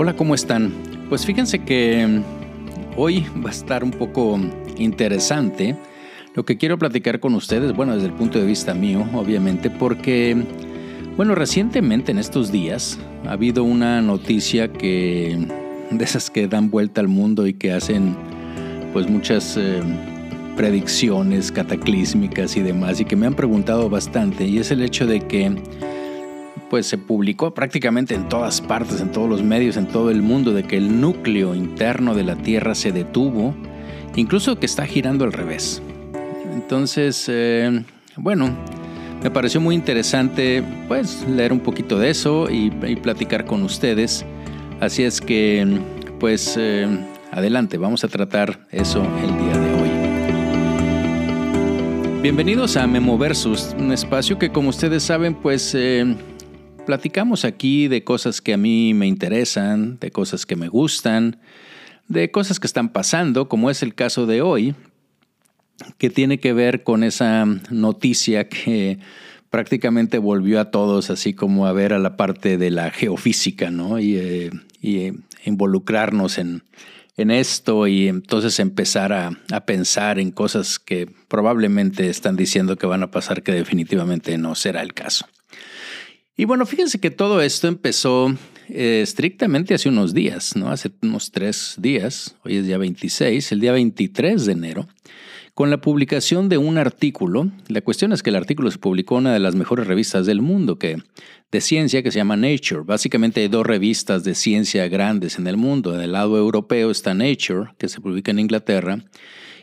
Hola, ¿cómo están? Pues fíjense que mm, hoy va a estar un poco interesante lo que quiero platicar con ustedes, bueno, desde el punto de vista mío, obviamente, porque, bueno, recientemente en estos días ha habido una noticia que, de esas que dan vuelta al mundo y que hacen, pues, muchas eh, predicciones cataclísmicas y demás, y que me han preguntado bastante, y es el hecho de que pues se publicó prácticamente en todas partes, en todos los medios, en todo el mundo, de que el núcleo interno de la Tierra se detuvo, incluso que está girando al revés. Entonces, eh, bueno, me pareció muy interesante pues leer un poquito de eso y, platicar con ustedes. Así es que, pues, eh, adelante, vamos a tratar eso el día de hoy. Bienvenidos a Memo Versus, un espacio que como ustedes saben, pues eh, platicamos aquí de cosas que a mí me interesan, de cosas que me gustan, de cosas que están pasando, como es el caso de hoy, que tiene que ver con esa noticia que prácticamente volvió a todos así como a ver a la parte de la geofísica, ¿no? Y, eh, eh, involucrarnos en, en, esto y entonces empezar a, a, pensar en cosas que probablemente están diciendo que van a pasar que definitivamente no será el caso. Y bueno, fíjense que todo esto empezó eh, estrictamente hace unos días, ¿no? Hace unos tres días, hoy es día 26, el día 23 de enero, con la publicación de un artículo. La cuestión es que el artículo se publicó en una de las mejores revistas del mundo que, de ciencia que se llama Nature. Básicamente hay dos revistas de ciencia grandes en el mundo. Del lado europeo está Nature, que se publica en Inglaterra,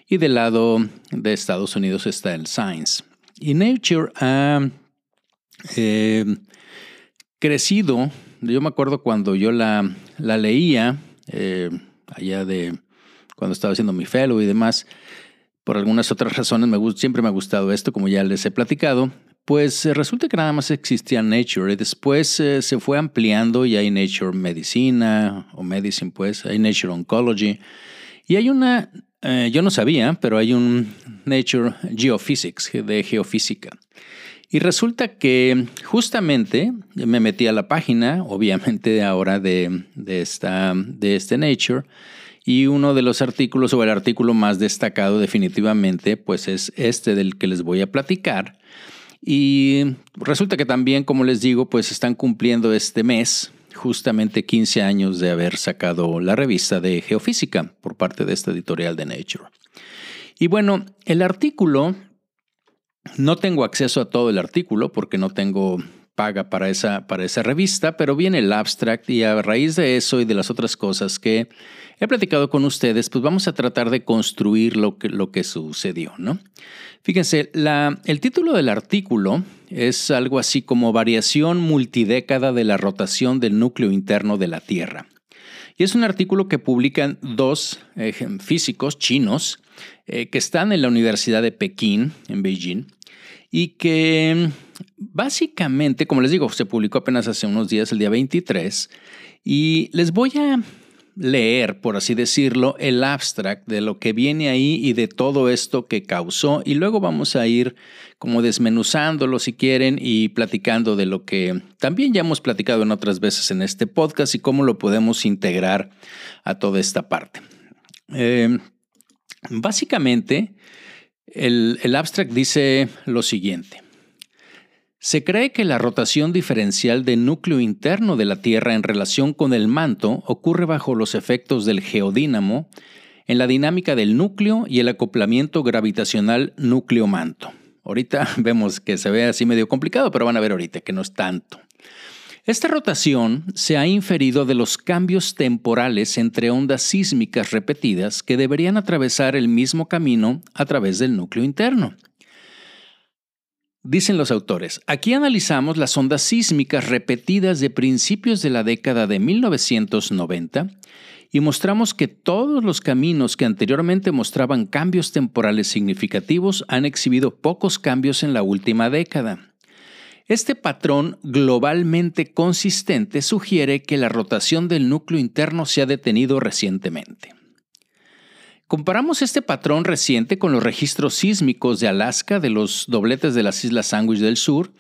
y del lado de Estados Unidos está el Science. Y Nature ha... Eh, crecido. Yo me acuerdo cuando yo la, la leía, eh, allá de cuando estaba haciendo mi fellow y demás, por algunas otras razones me, siempre me ha gustado esto, como ya les he platicado. Pues eh, resulta que nada más existía Nature y después eh, se fue ampliando y hay Nature Medicina o Medicine, pues, hay Nature Oncology y hay una, yo no sabía, pero hay un Nature Geophysics de geofísica. Y resulta que justamente me metí a la página, obviamente ahora de, de, esta, de este Nature, y uno de los artículos o el artículo más destacado definitivamente, pues es este del que les voy a platicar. Y resulta que también, como les digo, pues están cumpliendo este mes justamente 15 años de haber sacado la revista de Geofísica por parte de esta editorial de Nature. Y bueno, el artículo no tengo acceso a todo el artículo porque no tengo paga para esa, para esa revista, pero viene el abstract y a raíz de eso y de las otras cosas que he platicado con ustedes, pues vamos a tratar de construir lo que, lo que sucedió, ¿no? Fíjense, la, el título del artículo es algo así como Variación multidécada de la rotación del núcleo interno de la Tierra. Y es un artículo que publican dos eh, físicos chinos eh, que están en la Universidad de Pekín, en Beijing, y que básicamente, como les digo, se publicó apenas hace unos días, el día 23, y les voy a leer, por así decirlo, el abstract de lo que viene ahí y de todo esto que causó y luego vamos a ir como desmenuzándolo si quieren y platicando de lo que también ya hemos platicado en otras veces en este podcast y cómo lo podemos integrar a toda esta parte. Eh, básicamente, el abstract dice lo siguiente. Se cree que la rotación diferencial del núcleo interno de la Tierra en relación con el manto ocurre bajo los efectos del geodínamo en la dinámica del núcleo y el acoplamiento gravitacional núcleo-manto. Ahorita vemos que se ve así medio complicado, pero van a ver ahorita que no es tanto. Esta rotación se ha inferido de los cambios temporales entre ondas sísmicas repetidas que deberían atravesar el mismo camino a través del núcleo interno. Dicen los autores, aquí analizamos las ondas sísmicas repetidas de principios de la década de 1990 y mostramos que todos los caminos que anteriormente mostraban cambios temporales significativos han exhibido pocos cambios en la última década. Este patrón globalmente consistente sugiere que la rotación del núcleo interno se ha detenido recientemente. Comparamos este patrón reciente con los registros sísmicos de Alaska de los dobletes de las Islas Sandwich del Sur,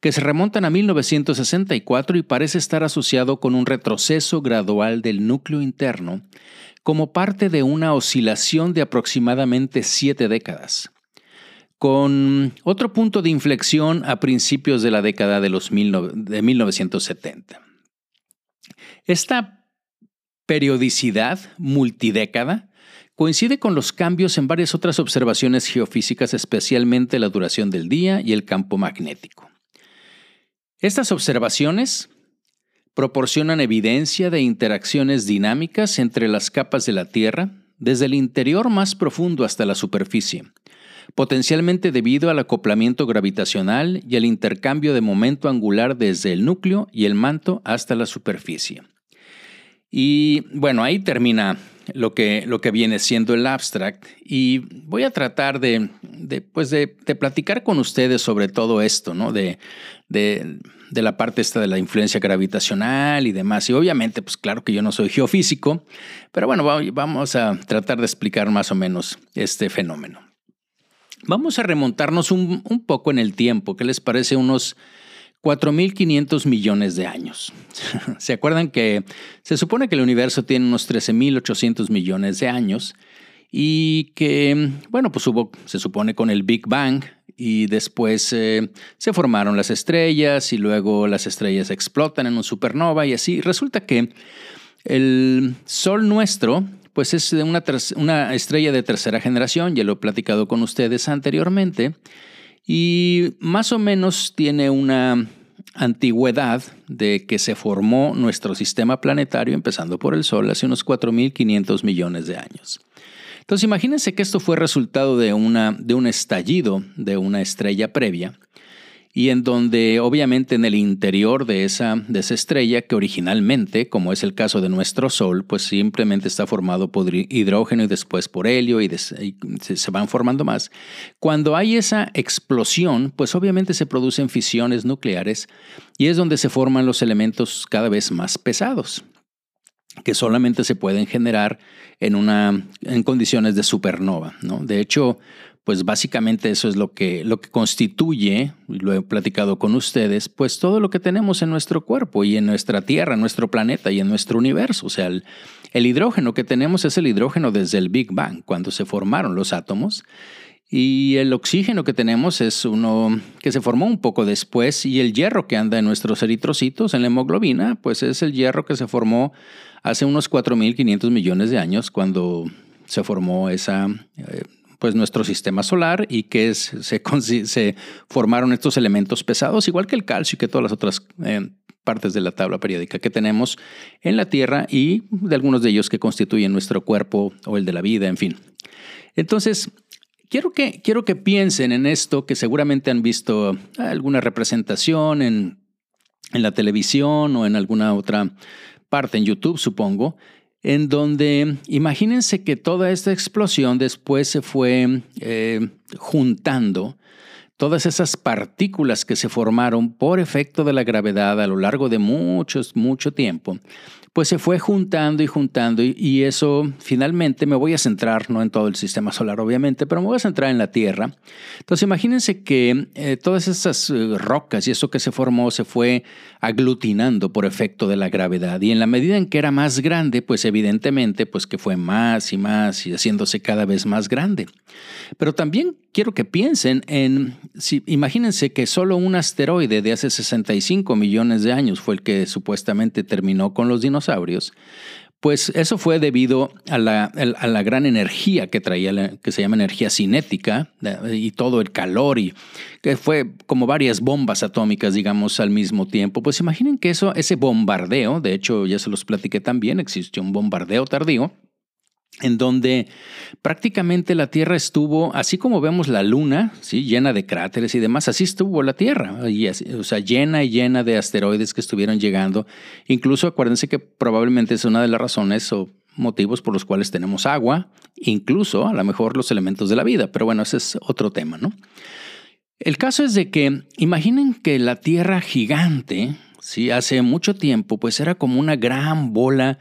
que se remontan a 1964 y parece estar asociado con un retroceso gradual del núcleo interno, como parte de una oscilación de aproximadamente siete décadas, con otro punto de inflexión a principios de la década de, los de 1970. Esta periodicidad multidécada coincide con los cambios en varias otras observaciones geofísicas, especialmente la duración del día y el campo magnético. Estas observaciones proporcionan evidencia de interacciones dinámicas entre las capas de la Tierra, desde el interior más profundo hasta la superficie, potencialmente debido al acoplamiento gravitacional y al intercambio de momento angular desde el núcleo y el manto hasta la superficie. Y bueno, ahí termina lo que, lo que viene siendo el abstract y voy a tratar de, pues de, platicar con ustedes sobre todo esto, ¿no? De, de, la parte esta de la influencia gravitacional y demás. Y obviamente, pues claro que yo no soy geofísico, pero bueno, vamos a tratar de explicar más o menos este fenómeno. Vamos a remontarnos un, un poco en el tiempo, ¿qué les parece? Unos 4.500 millones de años. ¿Se acuerdan que se supone que el universo tiene unos 13.800 millones de años y que, bueno, pues hubo, se supone, con el Big Bang y después eh, se formaron las estrellas y luego las estrellas explotan en un supernova y así. Resulta que el Sol nuestro, pues es una, una estrella de tercera generación, ya lo he platicado con ustedes anteriormente, y más o menos tiene una antigüedad de que se formó nuestro sistema planetario, empezando por el Sol, hace unos 4.500 millones de años. Entonces imagínense que esto fue resultado de, una, de un estallido de una estrella previa y en donde obviamente en el interior de esa, de esa estrella, que originalmente, como es el caso de nuestro Sol, pues simplemente está formado por hidrógeno y después por helio y, se van formando más, cuando hay esa explosión, pues obviamente se producen fisiones nucleares y es donde se forman los elementos cada vez más pesados que solamente se pueden generar en, una, en condiciones de supernova. ¿no? De hecho, pues básicamente eso es lo que, lo que constituye, y lo he platicado con ustedes, pues todo lo que tenemos en nuestro cuerpo y en nuestra Tierra, en nuestro planeta y en nuestro universo. O sea, el, hidrógeno que tenemos es el hidrógeno desde el Big Bang, cuando se formaron los átomos. Y el oxígeno que tenemos es uno que se formó un poco después y el hierro que anda en nuestros eritrocitos, en la hemoglobina, pues es el hierro que se formó hace unos 4.500 millones de años cuando se formó esa, eh, pues nuestro sistema solar y que se, formaron estos elementos pesados, igual que el calcio y que todas las otras eh, partes de la tabla periódica que tenemos en la Tierra y de algunos de ellos que constituyen nuestro cuerpo o el de la vida, en fin. Entonces, quiero que, quiero que piensen en esto, que seguramente han visto alguna representación en, en la televisión o en alguna otra parte en YouTube, supongo, en donde imagínense que toda esta explosión después se fue eh, juntando todas esas partículas que se formaron por efecto de la gravedad a lo largo de muchos, mucho tiempo pues se fue juntando y juntando y, eso finalmente me voy a centrar, no en todo el sistema solar obviamente, pero me voy a centrar en la Tierra. Entonces imagínense que eh, todas esas eh, rocas y eso que se formó se fue aglutinando por efecto de la gravedad y en la medida en que era más grande, pues evidentemente pues que fue más y más y haciéndose cada vez más grande. Pero también quiero que piensen en, si, imagínense que solo un asteroide de hace 65 millones de años fue el que supuestamente terminó con los dinosaurios, pues eso fue debido a la, a la, gran energía que traía, que se llama energía cinética, y todo el calor, y que fue como varias bombas atómicas, digamos, al mismo tiempo. Pues imaginen que eso, ese bombardeo, de hecho ya se los platiqué también, existió un bombardeo tardío, en donde prácticamente la Tierra estuvo, así como vemos la Luna, ¿sí? llena de cráteres y demás, así estuvo la Tierra, o sea, llena y llena de asteroides que estuvieron llegando. Incluso acuérdense que probablemente es una de las razones o motivos por los cuales tenemos agua, incluso a lo mejor los elementos de la vida, pero bueno, ese es otro tema, ¿no? El caso es de que imaginen que la Tierra gigante, ¿sí? hace mucho tiempo, pues era como una gran bola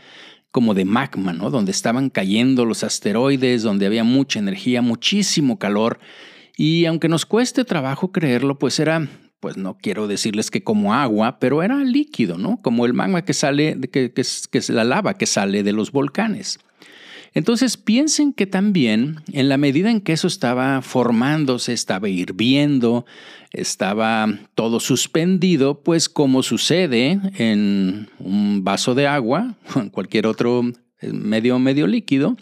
como de magma, ¿no? Donde estaban cayendo los asteroides, donde había mucha energía, muchísimo calor. Y aunque nos cueste trabajo creerlo, pues era, pues no quiero decirles que como agua, pero era líquido, ¿no? Como el magma que sale, que, que, que es la lava que sale de los volcanes. Entonces piensen que también en la medida en que eso estaba formándose, estaba hirviendo, estaba todo suspendido, pues como sucede en un vaso de agua o en cualquier otro eh, medio medio líquido,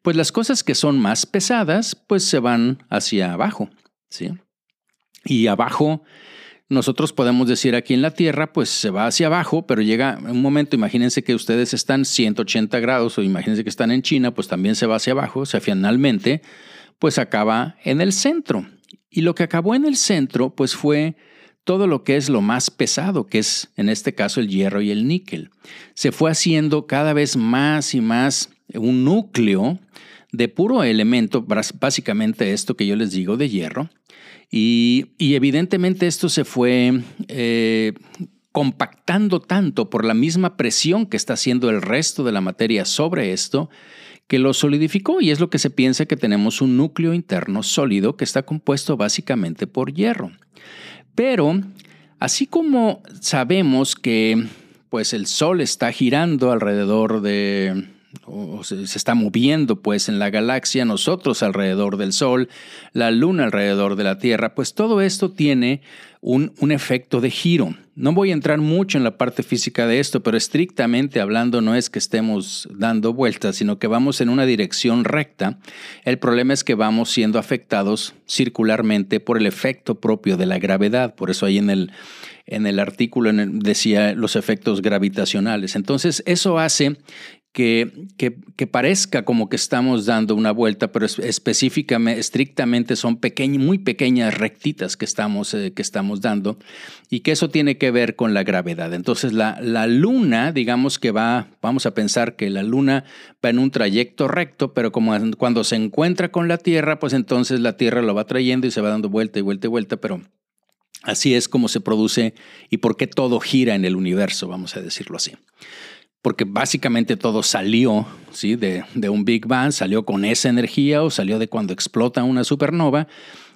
pues las cosas que son más pesadas pues se van hacia abajo, ¿sí? Y abajo nosotros podemos decir aquí en la Tierra, pues se va hacia abajo, pero llega un momento, imagínense que ustedes están 180 grados o imagínense que están en China, pues también se va hacia abajo, o sea, finalmente, pues acaba en el centro. Y lo que acabó en el centro, pues fue todo lo que es lo más pesado, que es en este caso el hierro y el níquel. Se fue haciendo cada vez más y más un núcleo de puro elemento, básicamente esto que yo les digo de hierro, y, evidentemente esto se fue eh, compactando tanto por la misma presión que está haciendo el resto de la materia sobre esto, que lo solidificó y es lo que se piensa que tenemos un núcleo interno sólido que está compuesto básicamente por hierro. Pero, así como sabemos que pues el Sol está girando alrededor de o se, está moviendo pues en la galaxia, nosotros alrededor del Sol, la Luna alrededor de la Tierra, pues todo esto tiene un, un, efecto de giro. No voy a entrar mucho en la parte física de esto, pero estrictamente hablando no es que estemos dando vueltas, sino que vamos en una dirección recta. El problema es que vamos siendo afectados circularmente por el efecto propio de la gravedad. Por eso ahí en el, en el artículo decía los efectos gravitacionales. Entonces eso hace que, que, parezca como que estamos dando una vuelta, pero específicamente, estrictamente son muy pequeñas rectitas que estamos, eh, que estamos dando y que eso tiene que ver con la gravedad. Entonces la, la luna, digamos que va, vamos a pensar que la luna va en un trayecto recto, pero como cuando se encuentra con la Tierra, pues entonces la Tierra lo va trayendo y se va dando vuelta y vuelta y vuelta, pero así es como se produce y por qué todo gira en el universo, vamos a decirlo así porque básicamente todo salió ¿sí? de, de, un Big Bang, salió con esa energía o salió de cuando explota una supernova,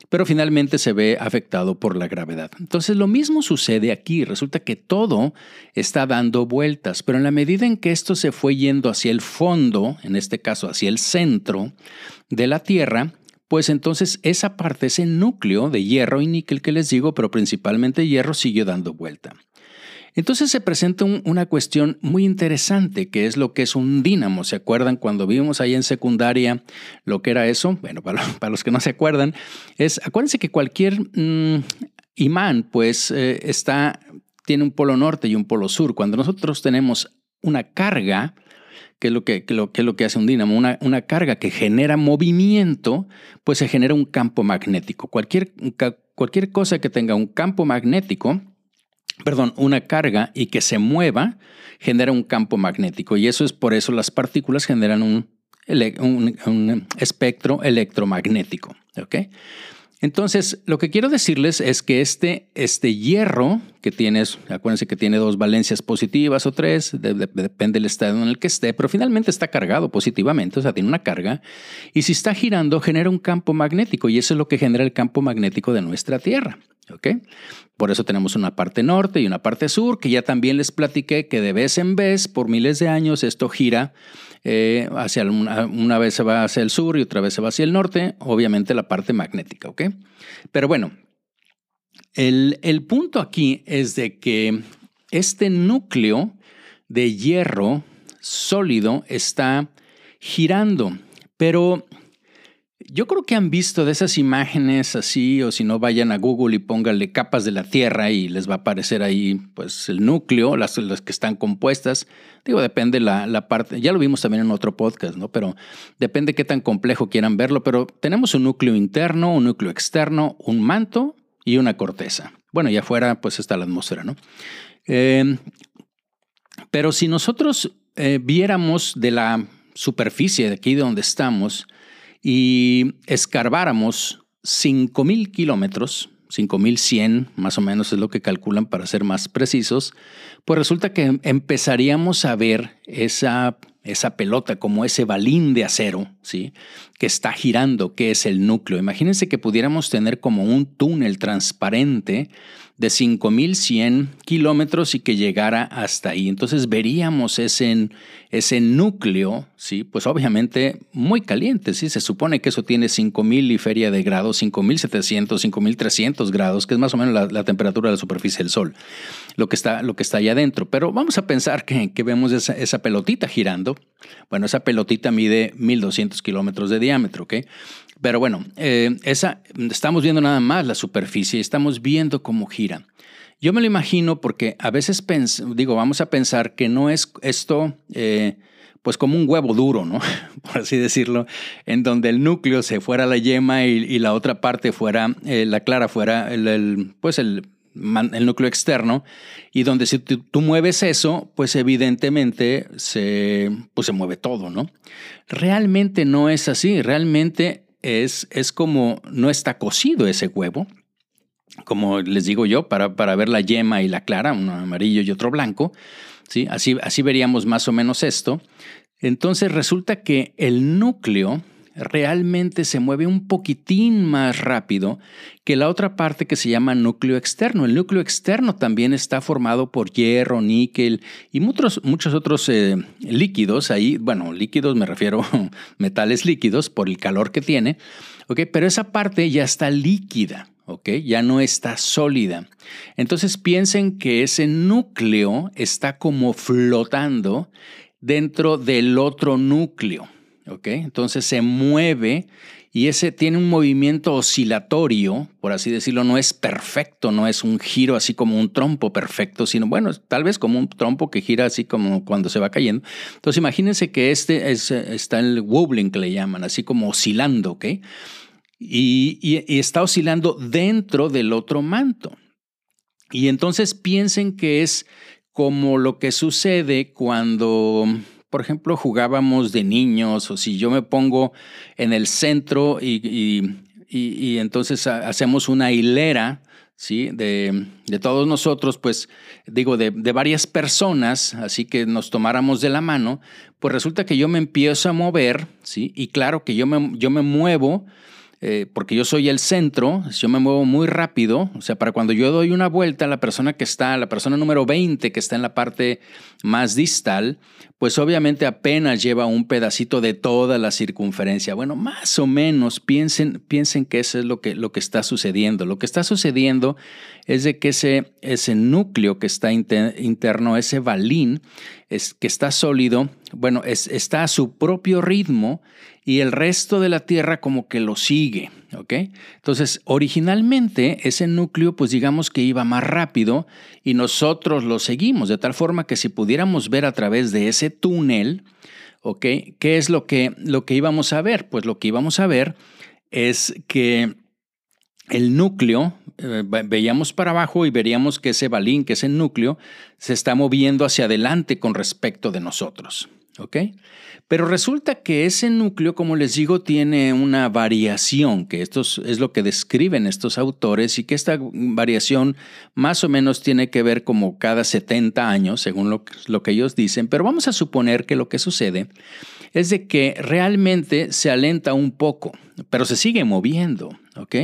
pero finalmente se ve afectado por la gravedad. Entonces lo mismo sucede aquí, resulta que todo está dando vueltas, pero en la medida en que esto se fue yendo hacia el fondo, en este caso hacia el centro de la Tierra, pues entonces esa parte, ese núcleo de hierro y níquel que les digo, pero principalmente hierro, siguió dando vuelta. Entonces se presenta una cuestión muy interesante, que es lo que es un dínamo. ¿Se acuerdan cuando vimos ahí en secundaria lo que era eso? Bueno, para, los que no se acuerdan, es, acuérdense que cualquier mm, imán, pues, eh, está, tiene un polo norte y un polo sur. Cuando nosotros tenemos una carga, que es lo que, que, lo que hace un dínamo, una, una, carga que genera movimiento, pues se genera un campo magnético. Cualquier, cualquier cosa que tenga un campo magnético, perdón, una carga y que se mueva, genera un campo magnético. Y eso es por eso las partículas generan un, espectro electromagnético. Entonces, lo que quiero decirles es que este, este hierro que tienes, acuérdense que tiene dos valencias positivas o tres, depende del estado en el que esté, pero finalmente está cargado positivamente, o sea, tiene una carga, y si está girando genera un campo magnético, y eso es lo que genera el campo magnético de nuestra Tierra. Por eso tenemos una parte norte y una parte sur, que ya también les platiqué que de vez en vez, por miles de años, esto gira eh, hacia una, vez se va hacia el sur y otra vez se va hacia el norte, obviamente la parte magnética, ¿ok? Pero bueno, el, el punto aquí es de que este núcleo de hierro sólido está girando, pero yo creo que han visto de esas imágenes así, o si no, vayan a Google y pónganle capas de la Tierra y les va a aparecer ahí pues el núcleo, las, que están compuestas. Digo, depende la, la parte, ya lo vimos también en otro podcast, ¿no? Pero depende qué tan complejo quieran verlo, pero tenemos un núcleo interno, un núcleo externo, un manto y una corteza. Bueno, y afuera pues está la atmósfera, ¿no? Em, pero si nosotros eh, viéramos de la superficie de aquí de donde estamos, y escarbáramos 5.000 kilómetros, 5.100 más o menos es lo que calculan para ser más precisos, pues resulta que empezaríamos a ver esa, esa pelota, como ese balín de acero, que está girando, que es el núcleo. Imagínense que pudiéramos tener como un túnel transparente de 5.100 kilómetros y que llegara hasta ahí. Entonces veríamos ese, ese núcleo, ¿sí? pues obviamente muy caliente. ¿sí? Se supone que eso tiene 5.000 y feria de grados, 5.700, 5.300 grados, que es más o menos la, temperatura de la superficie del Sol, lo que está, lo que está ahí adentro. Pero vamos a pensar que, que vemos esa, esa, pelotita girando. Bueno, esa pelotita mide 1.200 kilómetros de diámetro. ¿ok? Pero bueno, eh, esa, estamos viendo nada más la superficie, estamos viendo cómo gira. Yo me lo imagino porque a veces digo, vamos a pensar que no es esto eh, pues como un huevo duro, ¿no? Por así decirlo, en donde el núcleo se fuera la yema y, la otra parte fuera, eh, la clara fuera el, pues el, el, núcleo externo, y donde si tú, mueves eso, pues evidentemente se, pues se mueve todo, ¿no? Realmente no es así, realmente es, es como no está cocido ese huevo, como les digo yo, para, para ver la yema y la clara, uno amarillo y otro blanco. ¿sí? Así, así veríamos más o menos esto. Entonces resulta que el núcleo realmente se mueve un poquitín más rápido que la otra parte que se llama núcleo externo. El núcleo externo también está formado por hierro, níquel y muchos, otros eh, líquidos ahí. Bueno, líquidos me refiero a metales líquidos por el calor que tiene. ¿okay? Pero esa parte ya está líquida. ¿ok? Ya no está sólida. Entonces piensen que ese núcleo está como flotando dentro del otro núcleo. Entonces se mueve y ese tiene un movimiento oscilatorio, por así decirlo, no es perfecto, no es un giro así como un trompo perfecto, sino bueno, tal vez como un trompo que gira así como cuando se va cayendo. Entonces imagínense que este es, está el wobbling que le llaman, así como oscilando, ¿ok? y está oscilando dentro del otro manto. Y entonces piensen que es como lo que sucede cuando por ejemplo, jugábamos de niños o si yo me pongo en el centro y, entonces hacemos una hilera, ¿sí? De, todos nosotros, pues digo, de, varias personas, así que nos tomáramos de la mano, pues resulta que yo me empiezo a mover, ¿sí? Y claro que yo me, yo me muevo eh, porque yo soy el centro, yo me muevo muy rápido, o sea, para cuando yo doy una vuelta, la persona que está, la persona número 20 que está en la parte más distal, pues obviamente apenas lleva un pedacito de toda la circunferencia. Bueno, más o menos piensen, piensen que eso es lo que, lo que está sucediendo. Lo que está sucediendo es de que ese, ese núcleo que está interno, ese balín, es, que está sólido, bueno, es, está a su propio ritmo y el resto de la Tierra como que lo sigue, ¿ok? Entonces, originalmente ese núcleo, pues digamos que iba más rápido y nosotros lo seguimos, de tal forma que si pudiéramos ver a través de ese túnel, ¿ok? ¿Qué es lo que, lo que íbamos a ver? Pues lo que íbamos a ver es que el núcleo, eh, veíamos para abajo y veríamos que ese balín, que ese núcleo, se está moviendo hacia adelante con respecto de nosotros. ¿Ok? Pero resulta que ese núcleo, como les digo, tiene una variación, que esto es lo que describen estos autores y que esta variación más o menos tiene que ver como cada 70 años, según lo, lo que ellos dicen, pero vamos a suponer que lo que sucede es de que realmente se alenta un poco, pero se sigue moviendo, ¿ok?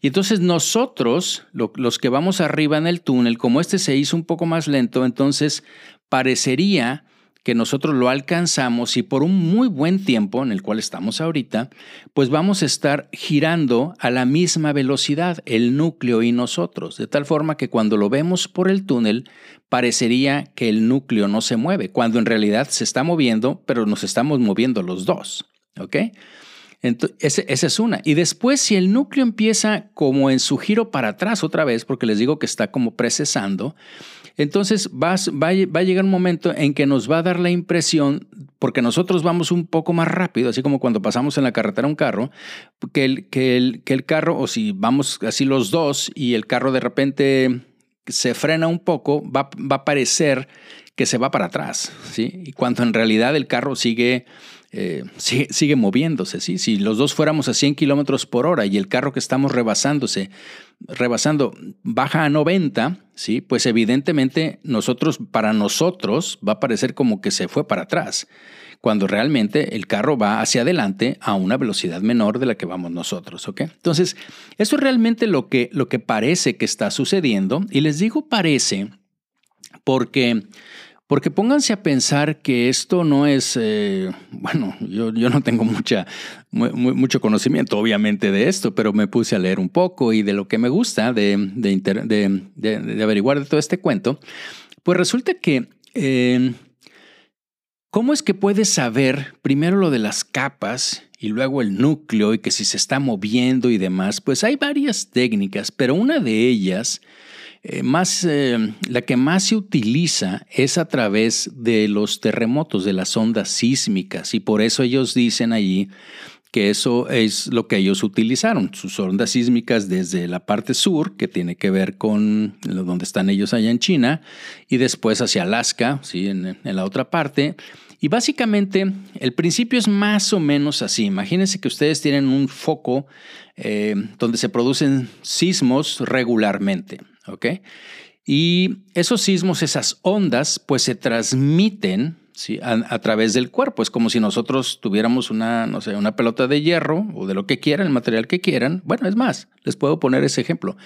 Y entonces nosotros, los que vamos arriba en el túnel, como este se hizo un poco más lento, entonces parecería que nosotros lo alcanzamos y por un muy buen tiempo en el cual estamos ahorita, pues vamos a estar girando a la misma velocidad, el núcleo y nosotros, de tal forma que cuando lo vemos por el túnel, parecería que el núcleo no se mueve, cuando en realidad se está moviendo, pero nos estamos moviendo los dos. ¿Ok? Entonces, esa es una. Y después, si el núcleo empieza como en su giro para atrás otra vez, porque les digo que está como precesando, entonces va, va, a llegar un momento en que nos va a dar la impresión, porque nosotros vamos un poco más rápido, así como cuando pasamos en la carretera un carro, que el, que el, que el carro, o si vamos así los dos y el carro de repente se frena un poco, va, va a parecer que se va para atrás, ¿sí? Y cuando en realidad el carro sigue eh, sigue, moviéndose. ¿sí? Si los dos fuéramos a 100 kilómetros por hora y el carro que estamos rebasándose, rebasando baja a 90, ¿sí? pues evidentemente nosotros, para nosotros va a parecer como que se fue para atrás cuando realmente el carro va hacia adelante a una velocidad menor de la que vamos nosotros, ¿ok? Entonces, eso es realmente lo que, lo que parece que está sucediendo, y les digo parece porque porque pónganse a pensar que esto no es, eh, bueno, yo, yo, no tengo mucha, mucho conocimiento obviamente de esto, pero me puse a leer un poco y de lo que me gusta de, de, averiguar de todo este cuento, pues resulta que, eh, ¿cómo es que puedes saber primero lo de las capas y luego el núcleo y que si se está moviendo y demás? Pues hay varias técnicas, pero una de ellas eh, más, eh, la que más se utiliza es a través de los terremotos, de las ondas sísmicas, y por eso ellos dicen allí que eso es lo que ellos utilizaron, sus ondas sísmicas desde la parte sur, que tiene que ver con donde están ellos allá en China, y después hacia Alaska, ¿sí? en, la otra parte. Y básicamente el principio es más o menos así. Imagínense que ustedes tienen un foco eh, donde se producen sismos regularmente. ¿Ok? Y esos sismos, esas ondas, pues se transmiten ¿sí? a, través del cuerpo. Es como si nosotros tuviéramos una, no sé, una pelota de hierro o de lo que quieran, el material que quieran. Bueno, es más, les puedo poner ese ejemplo.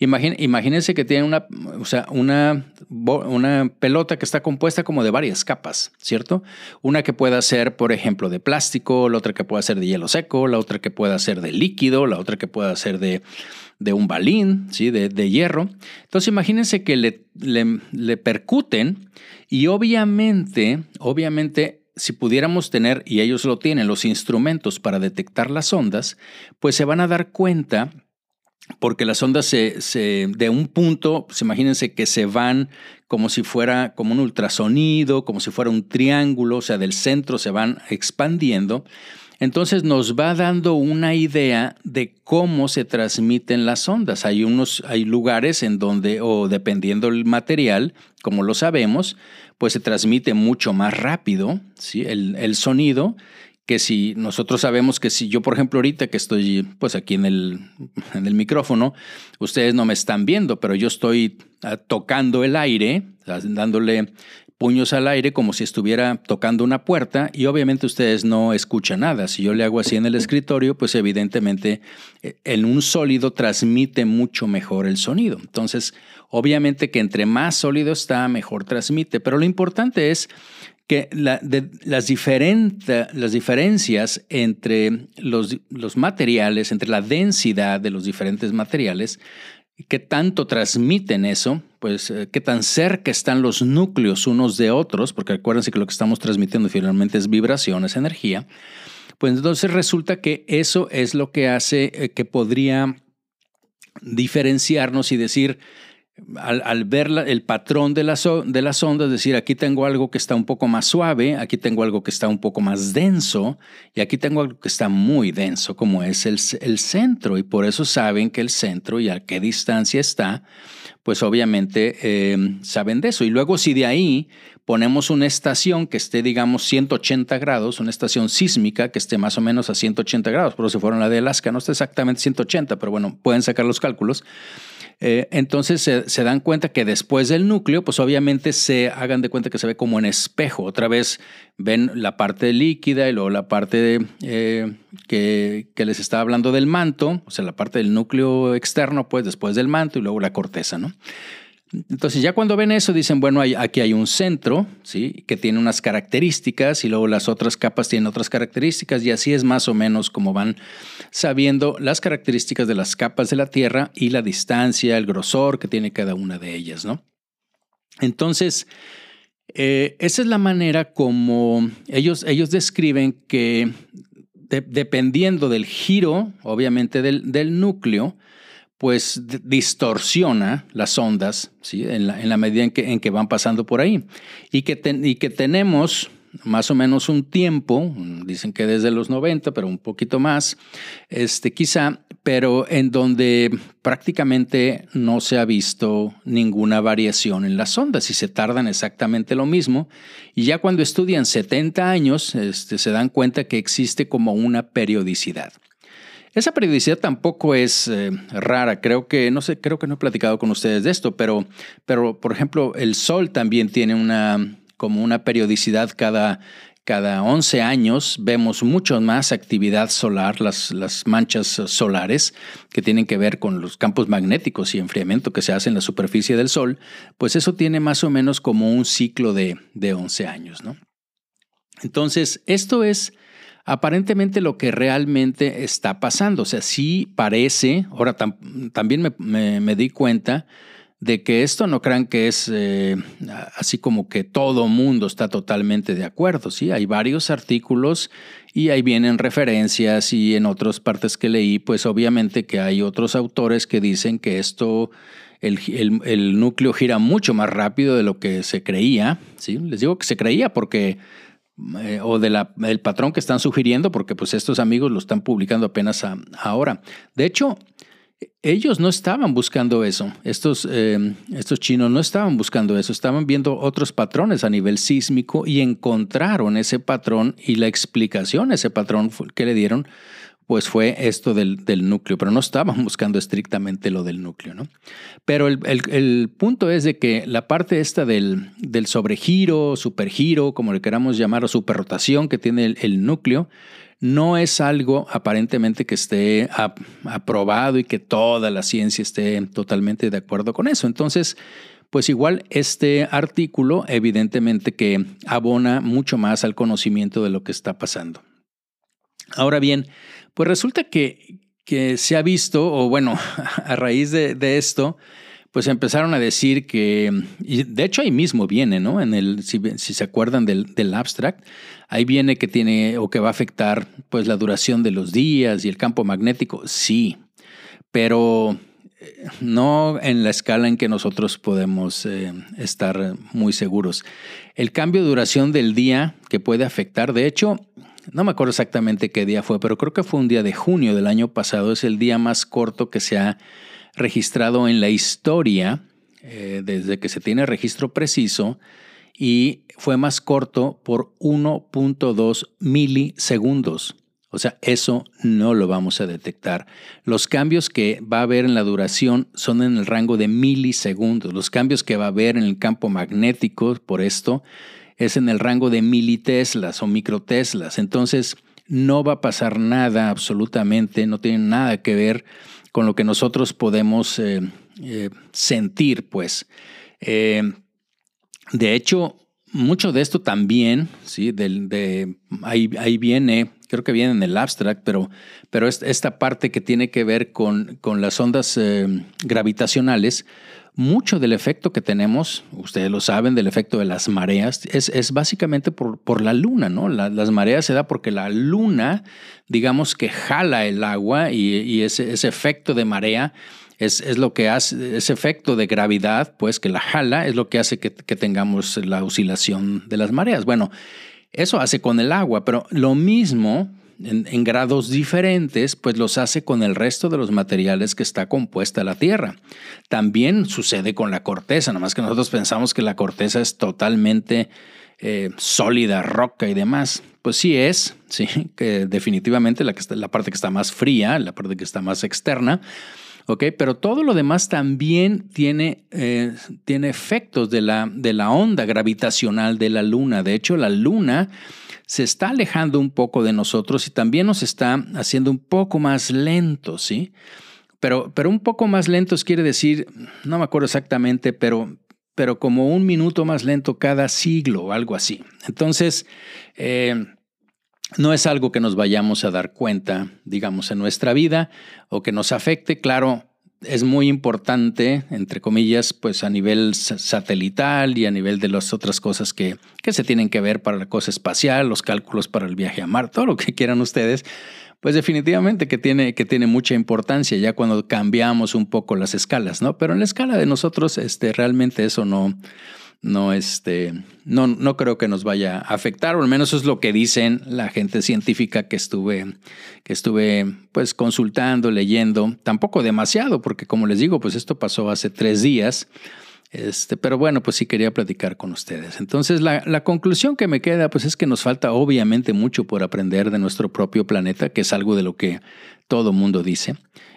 imagínense que tienen una, o sea, una, una pelota que está compuesta como de varias capas, ¿cierto? Una que pueda ser, por ejemplo, de plástico, la otra que pueda ser de hielo seco, la otra que pueda ser de líquido, la otra que pueda ser de de un balín, ¿sí? de, hierro. Entonces imagínense que le, le, percuten y obviamente, obviamente, si pudiéramos tener, y ellos lo tienen, los instrumentos para detectar las ondas, pues se van a dar cuenta porque las ondas se, se, de un punto, pues imagínense que se van como si fuera como un ultrasonido, como si fuera un triángulo, o sea, del centro se van expandiendo entonces nos va dando una idea de cómo se transmiten las ondas. Hay unos, hay lugares en donde, o dependiendo del material, como lo sabemos, pues se transmite mucho más rápido ¿sí? el, el sonido que si nosotros sabemos que si yo, por ejemplo, ahorita que estoy pues aquí en el, en el micrófono, ustedes no me están viendo, pero yo estoy ah, tocando el aire, dándole puños al aire como si estuviera tocando una puerta y obviamente ustedes no escuchan nada. Si yo le hago así en el escritorio, pues evidentemente eh, en un sólido transmite mucho mejor el sonido. Entonces, obviamente que entre más sólido está, mejor transmite. Pero lo importante es que las, las diferencias entre los, los materiales, entre la densidad de los diferentes materiales, qué tanto transmiten eso, pues eh, qué tan cerca están los núcleos unos de otros, porque acuérdense que lo que estamos transmitiendo finalmente es vibración, es energía, pues entonces resulta que eso es lo que hace eh, que podría diferenciarnos y decir, al, ver el patrón de las, de ondas, decir, aquí tengo algo que está un poco más suave, aquí tengo algo que está un poco más denso y aquí tengo algo que está muy denso, como es el, centro. Y por eso saben que el centro y a qué distancia está, pues obviamente em, saben de eso. Y luego si de ahí ponemos una estación que esté, digamos, 180 grados, una estación sísmica que esté más o menos a 180 grados, pero si fueron la de Alaska, no está exactamente 180, pero bueno, pueden sacar los cálculos eh, entonces se, dan cuenta que después del núcleo, pues obviamente se hagan de cuenta que se ve como en espejo. Otra vez ven la parte líquida y luego la parte eh, que, les estaba hablando del manto, o sea, la parte del núcleo externo, pues después del manto y luego la corteza, ¿no? Entonces ya cuando ven eso dicen, bueno, aquí hay un centro, ¿sí? Que tiene unas características y luego las otras capas tienen otras características y así es más o menos como van sabiendo las características de las capas de la Tierra y la distancia, el grosor que tiene cada una de ellas, ¿no? Entonces, eh, esa es la manera como ellos, ellos describen que dependiendo del giro, obviamente del, del núcleo, pues distorsiona las ondas ¿sí? en, la, medida en que, en que, van pasando por ahí. Y que, y que tenemos más o menos un tiempo, dicen que desde los 90, pero un poquito más, este, quizá pero en donde prácticamente no se ha visto ninguna variación en las ondas y se tardan exactamente lo mismo. Y ya cuando estudian 70 años, este, se dan cuenta que existe como una periodicidad. Esa periodicidad tampoco es eh, rara, creo que, no sé, creo que no he platicado con ustedes de esto, pero, pero por ejemplo, el Sol también tiene una, como una periodicidad cada, cada 11 años vemos mucho más actividad solar, las, las, manchas solares que tienen que ver con los campos magnéticos y enfriamiento que se hace en la superficie del Sol, pues eso tiene más o menos como un ciclo de, de 11 años. ¿no? Entonces, esto es aparentemente lo que realmente está pasando. O sea, sí parece, ahora también me, di cuenta, de que esto no crean que es eh, así como que todo mundo está totalmente de acuerdo, ¿sí? Hay varios artículos y ahí vienen referencias y en otras partes que leí, pues obviamente que hay otros autores que dicen que esto, el, núcleo gira mucho más rápido de lo que se creía, ¿sí? Les digo que se creía porque... Eh, o del patrón que están sugiriendo, porque pues estos amigos lo están publicando apenas ahora. De hecho, ellos no estaban buscando eso, estos, eh, estos chinos no estaban buscando eso, estaban viendo otros patrones a nivel sísmico y encontraron ese patrón y la explicación, ese patrón que le dieron, pues fue esto del, núcleo, pero no estaban buscando estrictamente lo del núcleo. ¿no? Pero el, punto es de que la parte esta del, del sobregiro, supergiro, como le queramos llamar, o superrotación que tiene el núcleo, no es algo aparentemente que esté aprobado y que toda la ciencia esté totalmente de acuerdo con eso. Entonces, pues igual este artículo evidentemente que abona mucho más al conocimiento de lo que está pasando. Ahora bien, pues resulta que, que se ha visto, o bueno, a raíz de, esto, pues empezaron a decir que, y de hecho ahí mismo viene, ¿no? En el, si, se acuerdan del, del abstract, Ahí viene que tiene o que va a afectar pues la duración de los días y el campo magnético, sí, pero eh, no en la escala en que nosotros podemos eh, estar muy seguros. El cambio de duración del día que puede afectar, de hecho, no me acuerdo exactamente qué día fue, pero creo que fue un día de junio del año pasado, es el día más corto que se ha registrado en la historia, eh, desde que se tiene registro preciso y fue más corto por 1.2 milisegundos. O sea, eso no lo vamos a detectar. Los cambios que va a haber en la duración son en el rango de milisegundos. Los cambios que va a haber en el campo magnético por esto es en el rango de militeslas o microteslas. Entonces, no va a pasar nada absolutamente, no tiene nada que ver con lo que nosotros podemos eh, eh, sentir, pues. Eh, de hecho, mucho de esto también, ¿sí? de, ahí, ahí, viene, creo que viene en el abstract, pero, pero esta parte que tiene que ver con, con las ondas gravitacionales, mucho del efecto que tenemos, ustedes lo saben, del efecto de las mareas, es, es básicamente por, por, la luna, ¿no? las mareas se da porque la luna, digamos que jala el agua y, y ese, ese efecto de marea es, lo que hace, ese efecto de gravedad, pues que la jala, es lo que hace que, tengamos la oscilación de las mareas. Bueno, eso hace con el agua, pero lo mismo en, grados diferentes, pues los hace con el resto de los materiales que está compuesta la Tierra. También sucede con la corteza, nada más que nosotros pensamos que la corteza es totalmente eh, sólida, roca y demás. Pues sí es, sí, que definitivamente la, que está, la parte que está más fría, la parte que está más externa, pero todo lo demás también tiene, eh, tiene efectos de la, de la onda gravitacional de la Luna. De hecho, la Luna se está alejando un poco de nosotros y también nos está haciendo un poco más lentos, ¿sí? Pero, pero un poco más lentos quiere decir, no me acuerdo exactamente, pero, pero como un minuto más lento cada siglo o algo así. Entonces, eh, no es algo que nos vayamos a dar cuenta, digamos, en nuestra vida o que nos afecte. Claro, es muy importante, entre comillas, pues a nivel satelital y a nivel de las otras cosas que, que se tienen que ver para la cosa espacial, los cálculos para el viaje a Marte, todo lo que quieran ustedes, pues definitivamente que tiene, que tiene mucha importancia ya cuando cambiamos un poco las escalas, ¿no? Pero en la escala de nosotros, este, realmente eso no, no, este, no, no creo que nos vaya a afectar, o al menos eso es lo que dicen la gente científica que estuve, que estuve pues consultando, leyendo, tampoco demasiado, porque como les digo, pues esto pasó hace tres días. Este, pero bueno, pues sí quería platicar con ustedes. Entonces, la, la, conclusión que me queda, pues es que nos falta obviamente mucho por aprender de nuestro propio planeta, que es algo de lo que todo mundo dice.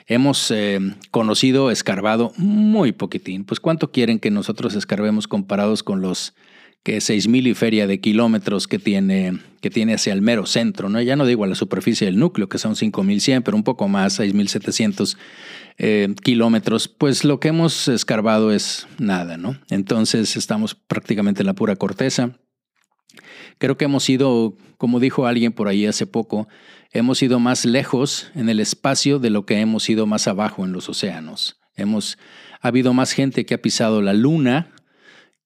Hemos eh, conocido, escarbado muy poquitín. Pues cuánto quieren que nosotros escarbemos comparados con los que 6.000 y feria de kilómetros que tiene, que tiene hacia el mero centro, ¿no? Ya no digo a la superficie del núcleo, que son 5.100, pero un poco más, 6.700 eh, kilómetros, pues lo que hemos escarbado es nada, ¿no? Entonces estamos prácticamente en la pura corteza. Creo que hemos ido, como dijo alguien por ahí hace poco, hemos ido más lejos en el espacio de lo que hemos ido más abajo en los océanos. Hemos ha habido más gente que ha pisado la luna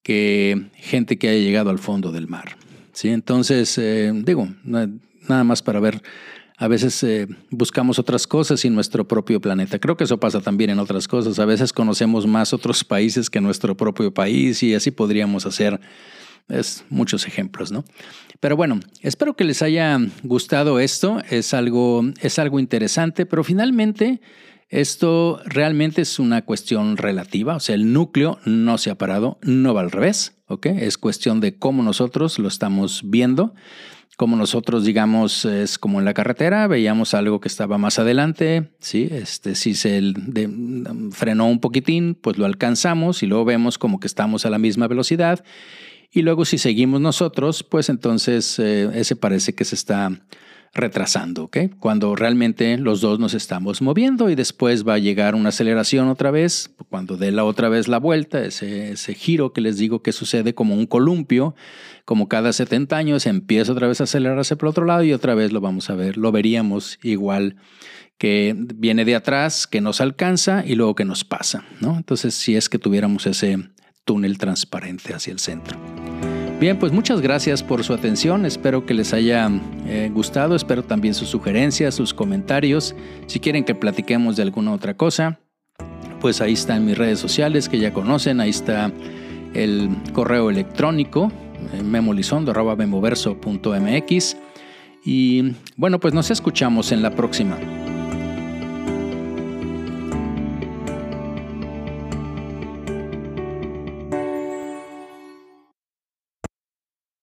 que gente que haya llegado al fondo del mar. ¿sí? Entonces, eh, digo, nada más para ver, a veces eh, buscamos otras cosas en nuestro propio planeta. Creo que eso pasa también en otras cosas. A veces conocemos más otros países que nuestro propio país y así podríamos hacer es muchos ejemplos, ¿no? Pero bueno, espero que les haya gustado esto. Es algo, es algo interesante, pero finalmente esto realmente es una cuestión relativa, o sea, el núcleo no se ha parado, no va al revés, ¿ok? Es cuestión de cómo nosotros lo estamos viendo, como nosotros, digamos, es como en la carretera, veíamos algo que estaba más adelante, ¿sí? Este, si se frenó un poquitín, pues lo alcanzamos y luego vemos como que estamos a la misma velocidad. Y luego si seguimos nosotros, pues entonces eh, ese parece que se está retrasando, ¿ok? Cuando realmente los dos nos estamos moviendo y después va a llegar una aceleración otra vez, cuando dé la otra vez la vuelta, ese, ese giro que les digo que sucede como un columpio, como cada 70 años empieza otra vez a acelerarse por otro lado y otra vez lo vamos a ver, lo veríamos igual que viene de atrás, que nos alcanza y luego que nos pasa, ¿no? Entonces, si es que tuviéramos ese túnel transparente hacia el centro. Bien, pues muchas gracias por su atención. Espero que les haya eh, gustado. Espero también sus sugerencias, sus comentarios. Si quieren que platiquemos de alguna otra cosa, pues ahí están mis redes sociales que ya conocen. Ahí está el correo electrónico eh, memolizondo.memoverso.mx. Y bueno, pues nos escuchamos en la próxima.